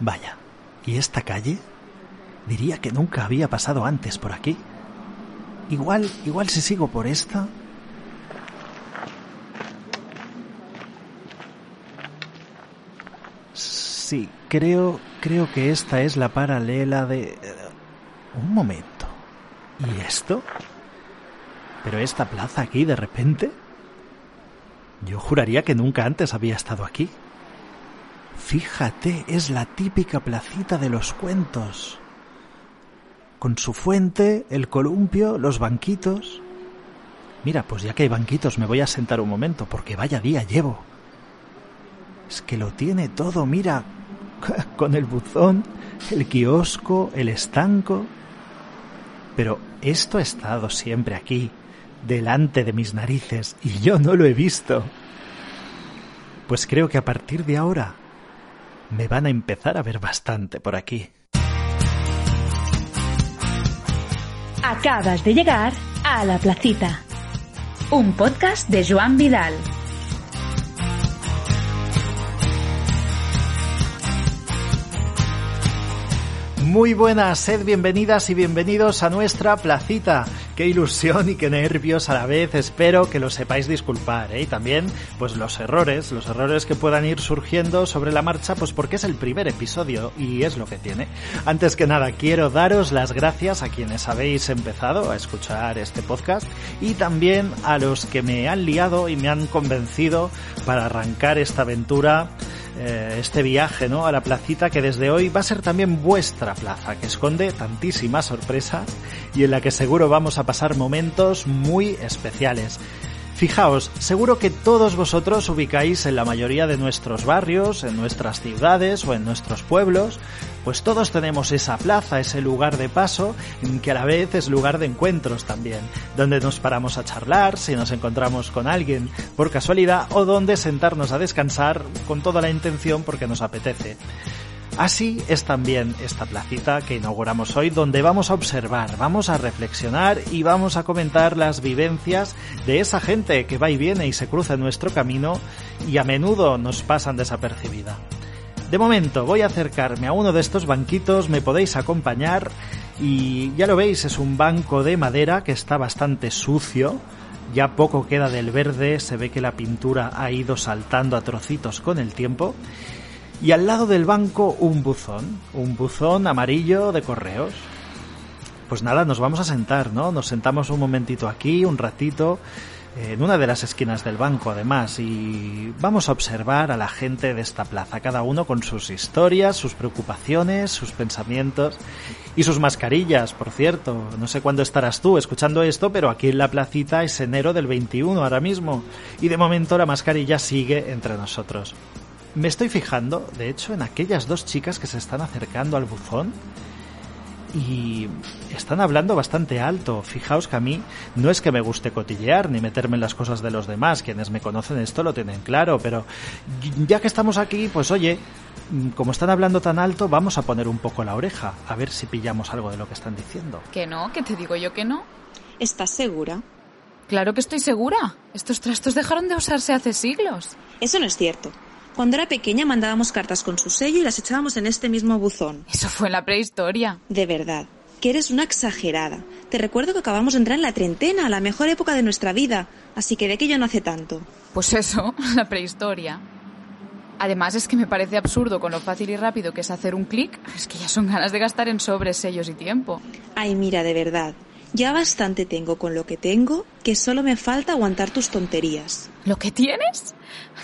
Vaya, ¿y esta calle? Diría que nunca había pasado antes por aquí. Igual, igual si sigo por esta. Sí, creo, creo que esta es la paralela de... Un momento. ¿Y esto? ¿Pero esta plaza aquí de repente? Yo juraría que nunca antes había estado aquí. Fíjate, es la típica placita de los cuentos. Con su fuente, el columpio, los banquitos. Mira, pues ya que hay banquitos me voy a sentar un momento, porque vaya día llevo. Es que lo tiene todo, mira, con el buzón, el kiosco, el estanco. Pero esto ha estado siempre aquí, delante de mis narices, y yo no lo he visto. Pues creo que a partir de ahora me van a empezar a ver bastante por aquí. Acabas de llegar a La Placita, un podcast de Joan Vidal. Muy buenas, sed bienvenidas y bienvenidos a nuestra placita. Qué ilusión y qué nervios a la vez. Espero que lo sepáis disculpar, ¿eh? Y también, pues los errores, los errores que puedan ir surgiendo sobre la marcha, pues porque es el primer episodio y es lo que tiene. Antes que nada, quiero daros las gracias a quienes habéis empezado a escuchar este podcast y también a los que me han liado y me han convencido para arrancar esta aventura eh, este viaje ¿no? a la placita que desde hoy va a ser también vuestra plaza, que esconde tantísimas sorpresas y en la que seguro vamos a pasar momentos muy especiales. Fijaos, seguro que todos vosotros ubicáis en la mayoría de nuestros barrios, en nuestras ciudades o en nuestros pueblos, pues todos tenemos esa plaza, ese lugar de paso, que a la vez es lugar de encuentros también, donde nos paramos a charlar si nos encontramos con alguien por casualidad o donde sentarnos a descansar con toda la intención porque nos apetece. Así es también esta placita que inauguramos hoy donde vamos a observar, vamos a reflexionar y vamos a comentar las vivencias de esa gente que va y viene y se cruza en nuestro camino y a menudo nos pasan desapercibida. De momento voy a acercarme a uno de estos banquitos, me podéis acompañar y ya lo veis, es un banco de madera que está bastante sucio, ya poco queda del verde, se ve que la pintura ha ido saltando a trocitos con el tiempo y al lado del banco un buzón, un buzón amarillo de correos. Pues nada, nos vamos a sentar, ¿no? Nos sentamos un momentito aquí, un ratito, en una de las esquinas del banco además, y vamos a observar a la gente de esta plaza, cada uno con sus historias, sus preocupaciones, sus pensamientos y sus mascarillas, por cierto. No sé cuándo estarás tú escuchando esto, pero aquí en la placita es enero del 21 ahora mismo, y de momento la mascarilla sigue entre nosotros. Me estoy fijando, de hecho, en aquellas dos chicas que se están acercando al buzón y están hablando bastante alto. Fijaos que a mí no es que me guste cotillear ni meterme en las cosas de los demás. Quienes me conocen esto lo tienen claro, pero ya que estamos aquí, pues oye, como están hablando tan alto, vamos a poner un poco la oreja, a ver si pillamos algo de lo que están diciendo. Que no, que te digo yo que no. ¿Estás segura? Claro que estoy segura. Estos trastos dejaron de usarse hace siglos. Eso no es cierto. Cuando era pequeña mandábamos cartas con su sello y las echábamos en este mismo buzón. Eso fue en la prehistoria. De verdad, que eres una exagerada. Te recuerdo que acabamos de entrar en la treintena, la mejor época de nuestra vida, así que de aquello no hace tanto. Pues eso, la prehistoria. Además es que me parece absurdo con lo fácil y rápido que es hacer un clic, es que ya son ganas de gastar en sobres, sellos y tiempo. Ay, mira, de verdad. Ya bastante tengo con lo que tengo, que solo me falta aguantar tus tonterías. ¿Lo que tienes?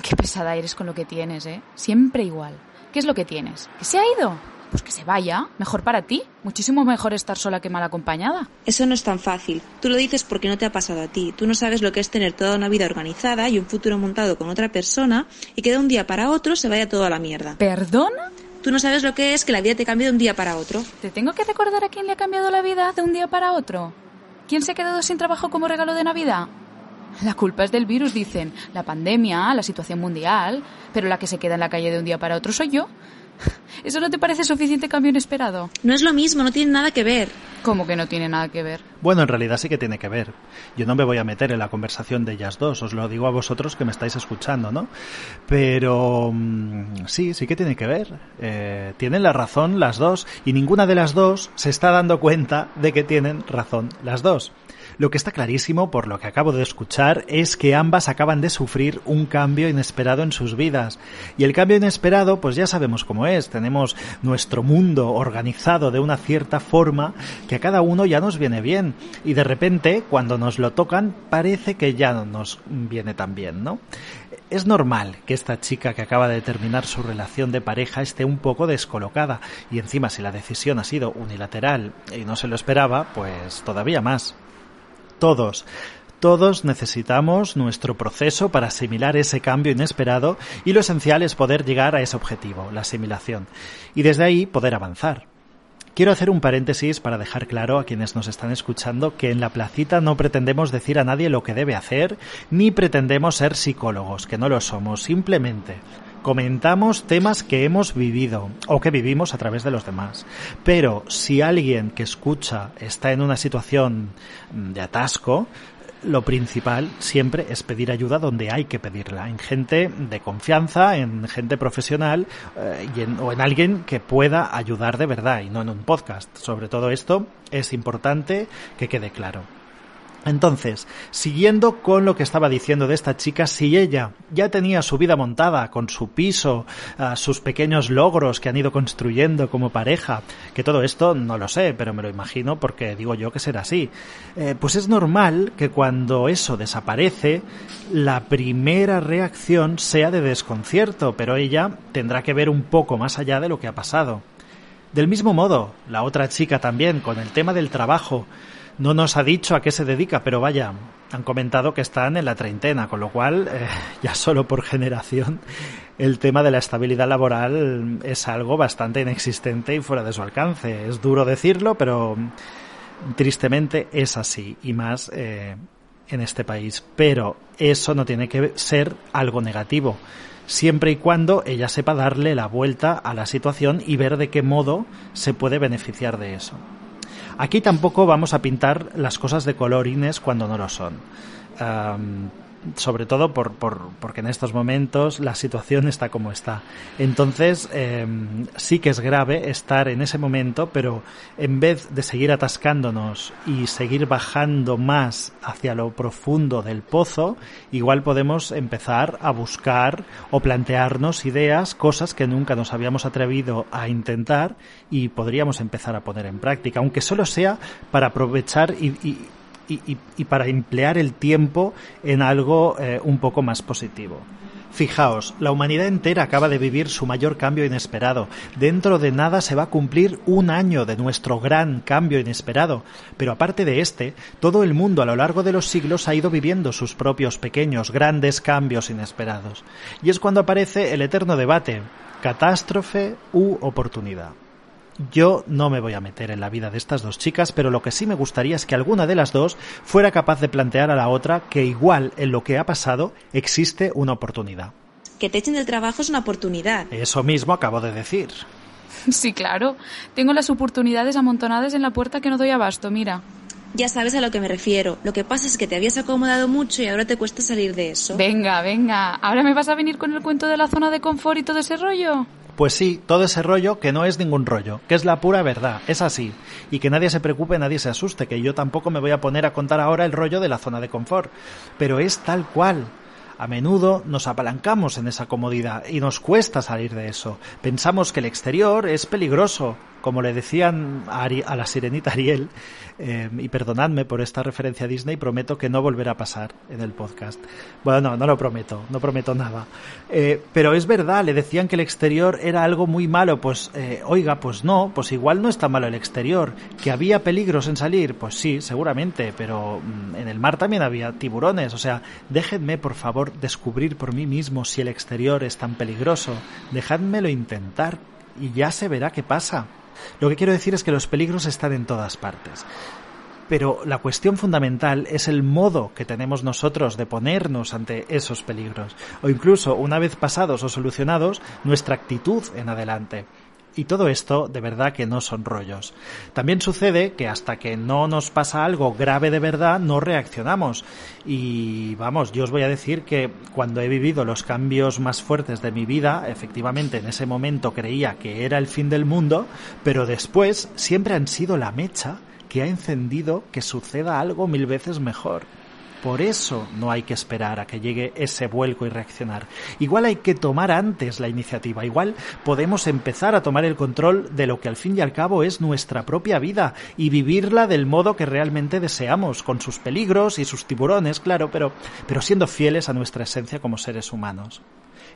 Qué pesada eres con lo que tienes, ¿eh? Siempre igual. ¿Qué es lo que tienes? ¿Que se ha ido? Pues que se vaya, mejor para ti. Muchísimo mejor estar sola que mal acompañada. Eso no es tan fácil. Tú lo dices porque no te ha pasado a ti. Tú no sabes lo que es tener toda una vida organizada y un futuro montado con otra persona y que de un día para otro se vaya todo a la mierda. ¿Perdona? Tú no sabes lo que es que la vida te cambie de un día para otro. ¿Te tengo que recordar a quién le ha cambiado la vida de un día para otro? ¿Quién se ha quedado sin trabajo como regalo de Navidad? La culpa es del virus, dicen. La pandemia, la situación mundial. Pero la que se queda en la calle de un día para otro soy yo. ¿Eso no te parece suficiente cambio inesperado? No es lo mismo, no tiene nada que ver. ¿Cómo que no tiene nada que ver? Bueno, en realidad sí que tiene que ver. Yo no me voy a meter en la conversación de ellas dos, os lo digo a vosotros que me estáis escuchando, ¿no? Pero mm, sí, sí que tiene que ver. Eh, tienen la razón las dos y ninguna de las dos se está dando cuenta de que tienen razón las dos. Lo que está clarísimo, por lo que acabo de escuchar, es que ambas acaban de sufrir un cambio inesperado en sus vidas. Y el cambio inesperado, pues ya sabemos cómo es. Tenemos nuestro mundo organizado de una cierta forma que a cada uno ya nos viene bien. Y de repente, cuando nos lo tocan, parece que ya no nos viene tan bien, ¿no? Es normal que esta chica que acaba de terminar su relación de pareja esté un poco descolocada y encima si la decisión ha sido unilateral y no se lo esperaba, pues todavía más. Todos. Todos necesitamos nuestro proceso para asimilar ese cambio inesperado y lo esencial es poder llegar a ese objetivo, la asimilación, y desde ahí poder avanzar. Quiero hacer un paréntesis para dejar claro a quienes nos están escuchando que en la placita no pretendemos decir a nadie lo que debe hacer, ni pretendemos ser psicólogos, que no lo somos, simplemente comentamos temas que hemos vivido o que vivimos a través de los demás. Pero si alguien que escucha está en una situación de atasco, lo principal siempre es pedir ayuda donde hay que pedirla, en gente de confianza, en gente profesional eh, y en, o en alguien que pueda ayudar de verdad y no en un podcast. Sobre todo esto es importante que quede claro. Entonces, siguiendo con lo que estaba diciendo de esta chica, si ella ya tenía su vida montada con su piso, ah, sus pequeños logros que han ido construyendo como pareja, que todo esto no lo sé, pero me lo imagino porque digo yo que será así, eh, pues es normal que cuando eso desaparece, la primera reacción sea de desconcierto, pero ella tendrá que ver un poco más allá de lo que ha pasado. Del mismo modo, la otra chica también, con el tema del trabajo, no nos ha dicho a qué se dedica, pero vaya, han comentado que están en la treintena, con lo cual, eh, ya solo por generación, el tema de la estabilidad laboral es algo bastante inexistente y fuera de su alcance. Es duro decirlo, pero tristemente es así, y más eh, en este país. Pero eso no tiene que ser algo negativo siempre y cuando ella sepa darle la vuelta a la situación y ver de qué modo se puede beneficiar de eso. Aquí tampoco vamos a pintar las cosas de colorines cuando no lo son sobre todo por, por, porque en estos momentos la situación está como está. Entonces, em, sí que es grave estar en ese momento, pero en vez de seguir atascándonos y seguir bajando más hacia lo profundo del pozo, igual podemos empezar a buscar o plantearnos ideas, cosas que nunca nos habíamos atrevido a intentar y podríamos empezar a poner en práctica, aunque solo sea para aprovechar y y, para emplear el tiempo en algo eh, un poco más positivo. Fijaos, la humanidad entera acaba de vivir su mayor cambio inesperado. Dentro de nada se va a cumplir un año de nuestro gran cambio inesperado. Pero aparte de este, todo el mundo a lo largo de los siglos ha ido viviendo sus propios pequeños, grandes cambios inesperados. Y es cuando aparece el eterno debate, catástrofe u oportunidad. Yo no me voy a meter en la vida de estas dos chicas, pero lo que sí me gustaría es que alguna de las dos fuera capaz de plantear a la otra que igual en lo que ha pasado existe una oportunidad. Que te echen del trabajo es una oportunidad. Eso mismo acabo de decir. Sí, claro. Tengo las oportunidades amontonadas en la puerta que no doy abasto, mira. Ya sabes a lo que me refiero. Lo que pasa es que te habías acomodado mucho y ahora te cuesta salir de eso. Venga, venga. ¿Ahora me vas a venir con el cuento de la zona de confort y todo ese rollo? Pues sí, todo ese rollo que no es ningún rollo, que es la pura verdad, es así. Y que nadie se preocupe, nadie se asuste, que yo tampoco me voy a poner a contar ahora el rollo de la zona de confort. Pero es tal cual. A menudo nos apalancamos en esa comodidad y nos cuesta salir de eso. Pensamos que el exterior es peligroso, como le decían a, la sirenita Ariel, eh, y perdonadme por esta referencia a Disney, prometo que no volverá a pasar en el podcast. Bueno, no, no lo prometo, no prometo nada. Eh, pero es verdad, le decían que el exterior era algo muy malo, pues eh, oiga, pues no, pues igual no está malo el exterior. ¿Que había peligros en salir? Pues sí, seguramente, pero mm, en el mar también había tiburones, o sea, déjenme por favor descubrir por mí mismo si el exterior es tan peligroso, dejádmelo intentar y ya se verá qué pasa. Lo que quiero decir es que los peligros están en todas partes. Pero la cuestión fundamental es el modo que tenemos nosotros de ponernos ante esos peligros, o incluso, una vez pasados o solucionados, nuestra actitud en adelante. Y todo esto de verdad que no son rollos. También sucede que hasta que no nos pasa algo grave de verdad no reaccionamos. Y vamos, yo os voy a decir que cuando he vivido los cambios más fuertes de mi vida, efectivamente en ese momento creía que era el fin del mundo, pero después siempre han sido la mecha que ha encendido que suceda algo mil veces mejor. Por eso no hay que esperar a que llegue ese vuelco y reaccionar. Igual hay que tomar antes la iniciativa. Igual podemos empezar a tomar el control de lo que al fin y al cabo es nuestra propia vida y vivirla del modo que realmente deseamos, con sus peligros y sus tiburones, claro, pero, pero siendo fieles a nuestra esencia como seres humanos.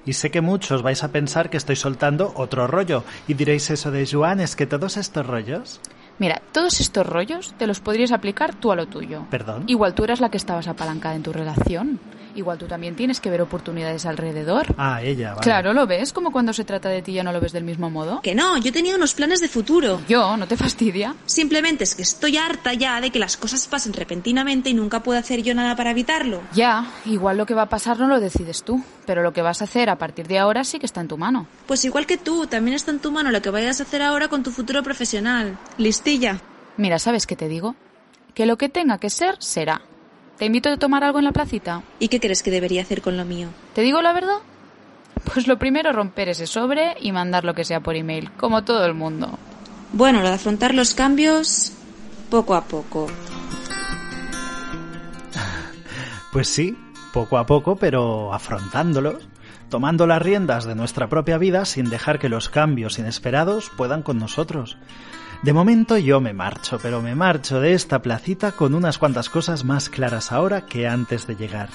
Y sé que muchos vais a pensar que estoy soltando otro rollo y diréis eso de Joan, es que todos estos rollos Mira, todos estos rollos te los podrías aplicar tú a lo tuyo. Perdón. Igual tú eras la que estabas apalancada en tu relación. Igual tú también tienes que ver oportunidades alrededor. Ah, ella, vale. Claro, ¿lo ves? Como cuando se trata de ti ya no lo ves del mismo modo. Que no, yo tenía unos planes de futuro. Yo, ¿no te fastidia? Simplemente es que estoy harta ya de que las cosas pasen repentinamente y nunca puedo hacer yo nada para evitarlo. Ya, igual lo que va a pasar no lo decides tú, pero lo que vas a hacer a partir de ahora sí que está en tu mano. Pues igual que tú, también está en tu mano lo que vayas a hacer ahora con tu futuro profesional. Listilla. Mira, ¿sabes qué te digo? Que lo que tenga que ser, será. ¿Te invito a tomar algo en la placita? ¿Y qué crees que debería hacer con lo mío? ¿Te digo la verdad? Pues lo primero romper ese sobre y mandar lo que sea por email, como todo el mundo. Bueno, lo de afrontar los cambios poco a poco. Pues sí, poco a poco, pero afrontándolos, tomando las riendas de nuestra propia vida sin dejar que los cambios inesperados puedan con nosotros. De momento yo me marcho, pero me marcho de esta placita con unas cuantas cosas más claras ahora que antes de llegar.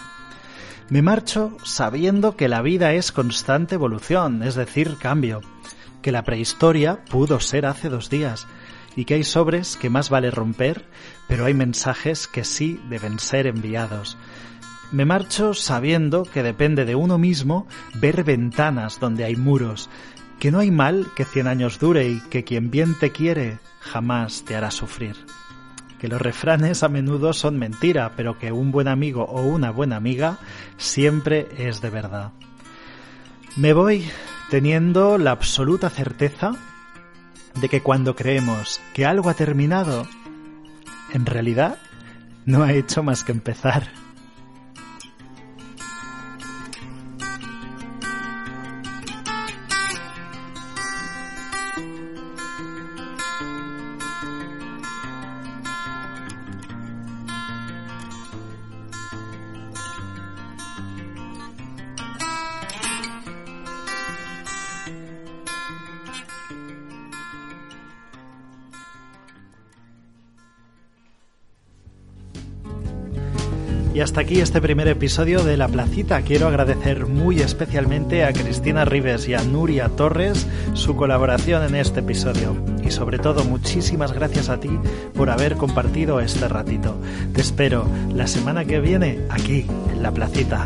Me marcho sabiendo que la vida es constante evolución, es decir, cambio, que la prehistoria pudo ser hace dos días, y que hay sobres que más vale romper, pero hay mensajes que sí deben ser enviados. Me marcho sabiendo que depende de uno mismo ver ventanas donde hay muros, que no hay mal que cien años dure y que quien bien te quiere jamás te hará sufrir. Que los refranes a menudo son mentira, pero que un buen amigo o una buena amiga siempre es de verdad. Me voy teniendo la absoluta certeza de que cuando creemos que algo ha terminado, en realidad no ha hecho más que empezar. Y hasta aquí este primer episodio de La Placita. Quiero agradecer muy especialmente a Cristina Rives y a Nuria Torres su colaboración en este episodio. Y sobre todo, muchísimas gracias a ti por haber compartido este ratito. Te espero la semana que viene aquí, en La Placita.